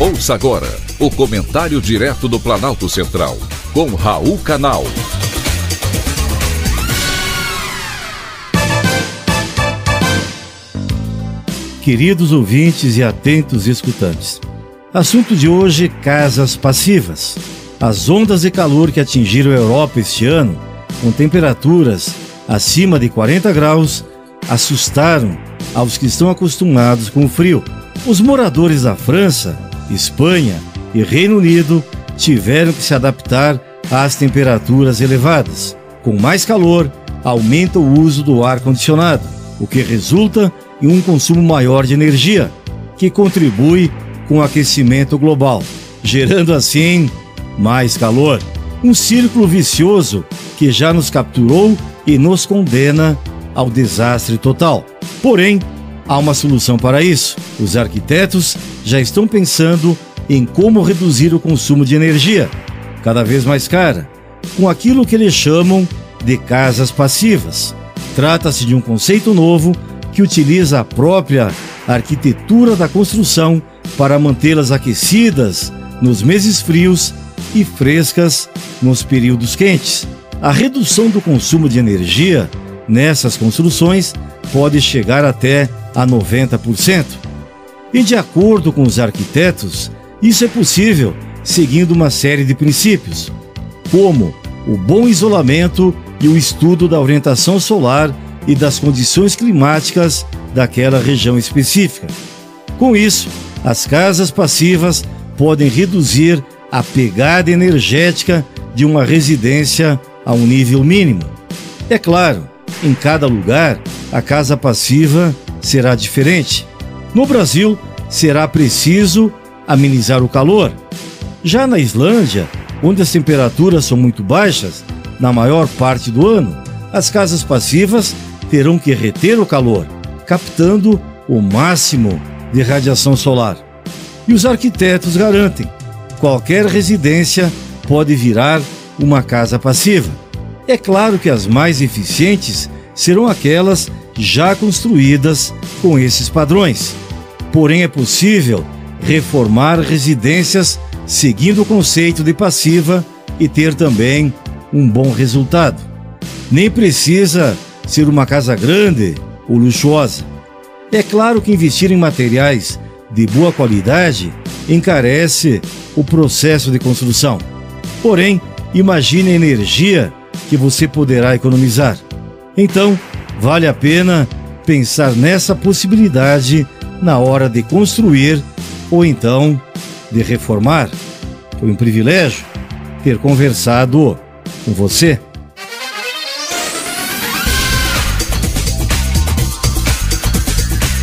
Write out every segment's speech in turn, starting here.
Ouça agora o comentário direto do Planalto Central, com Raul Canal. Queridos ouvintes e atentos escutantes. Assunto de hoje: casas passivas. As ondas de calor que atingiram a Europa este ano, com temperaturas acima de 40 graus, assustaram aos que estão acostumados com o frio. Os moradores da França Espanha e Reino Unido tiveram que se adaptar às temperaturas elevadas. Com mais calor, aumenta o uso do ar-condicionado, o que resulta em um consumo maior de energia, que contribui com o aquecimento global, gerando assim mais calor. Um círculo vicioso que já nos capturou e nos condena ao desastre total. Porém, há uma solução para isso. Os arquitetos já estão pensando em como reduzir o consumo de energia, cada vez mais cara, com aquilo que eles chamam de casas passivas. Trata-se de um conceito novo que utiliza a própria arquitetura da construção para mantê-las aquecidas nos meses frios e frescas nos períodos quentes. A redução do consumo de energia nessas construções pode chegar até a 90%. E de acordo com os arquitetos, isso é possível seguindo uma série de princípios, como o bom isolamento e o estudo da orientação solar e das condições climáticas daquela região específica. Com isso, as casas passivas podem reduzir a pegada energética de uma residência a um nível mínimo. É claro, em cada lugar, a casa passiva será diferente. No Brasil, será preciso amenizar o calor. Já na Islândia, onde as temperaturas são muito baixas, na maior parte do ano, as casas passivas terão que reter o calor, captando o máximo de radiação solar. E os arquitetos garantem: qualquer residência pode virar uma casa passiva. É claro que as mais eficientes serão aquelas já construídas com esses padrões. Porém, é possível reformar residências seguindo o conceito de passiva e ter também um bom resultado. Nem precisa ser uma casa grande ou luxuosa. É claro que investir em materiais de boa qualidade encarece o processo de construção. Porém, imagine a energia que você poderá economizar. Então, vale a pena pensar nessa possibilidade na hora de construir ou então de reformar. Foi um privilégio ter conversado com você.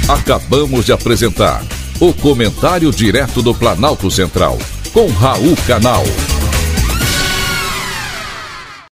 Acabamos de apresentar o Comentário Direto do Planalto Central, com Raul Canal.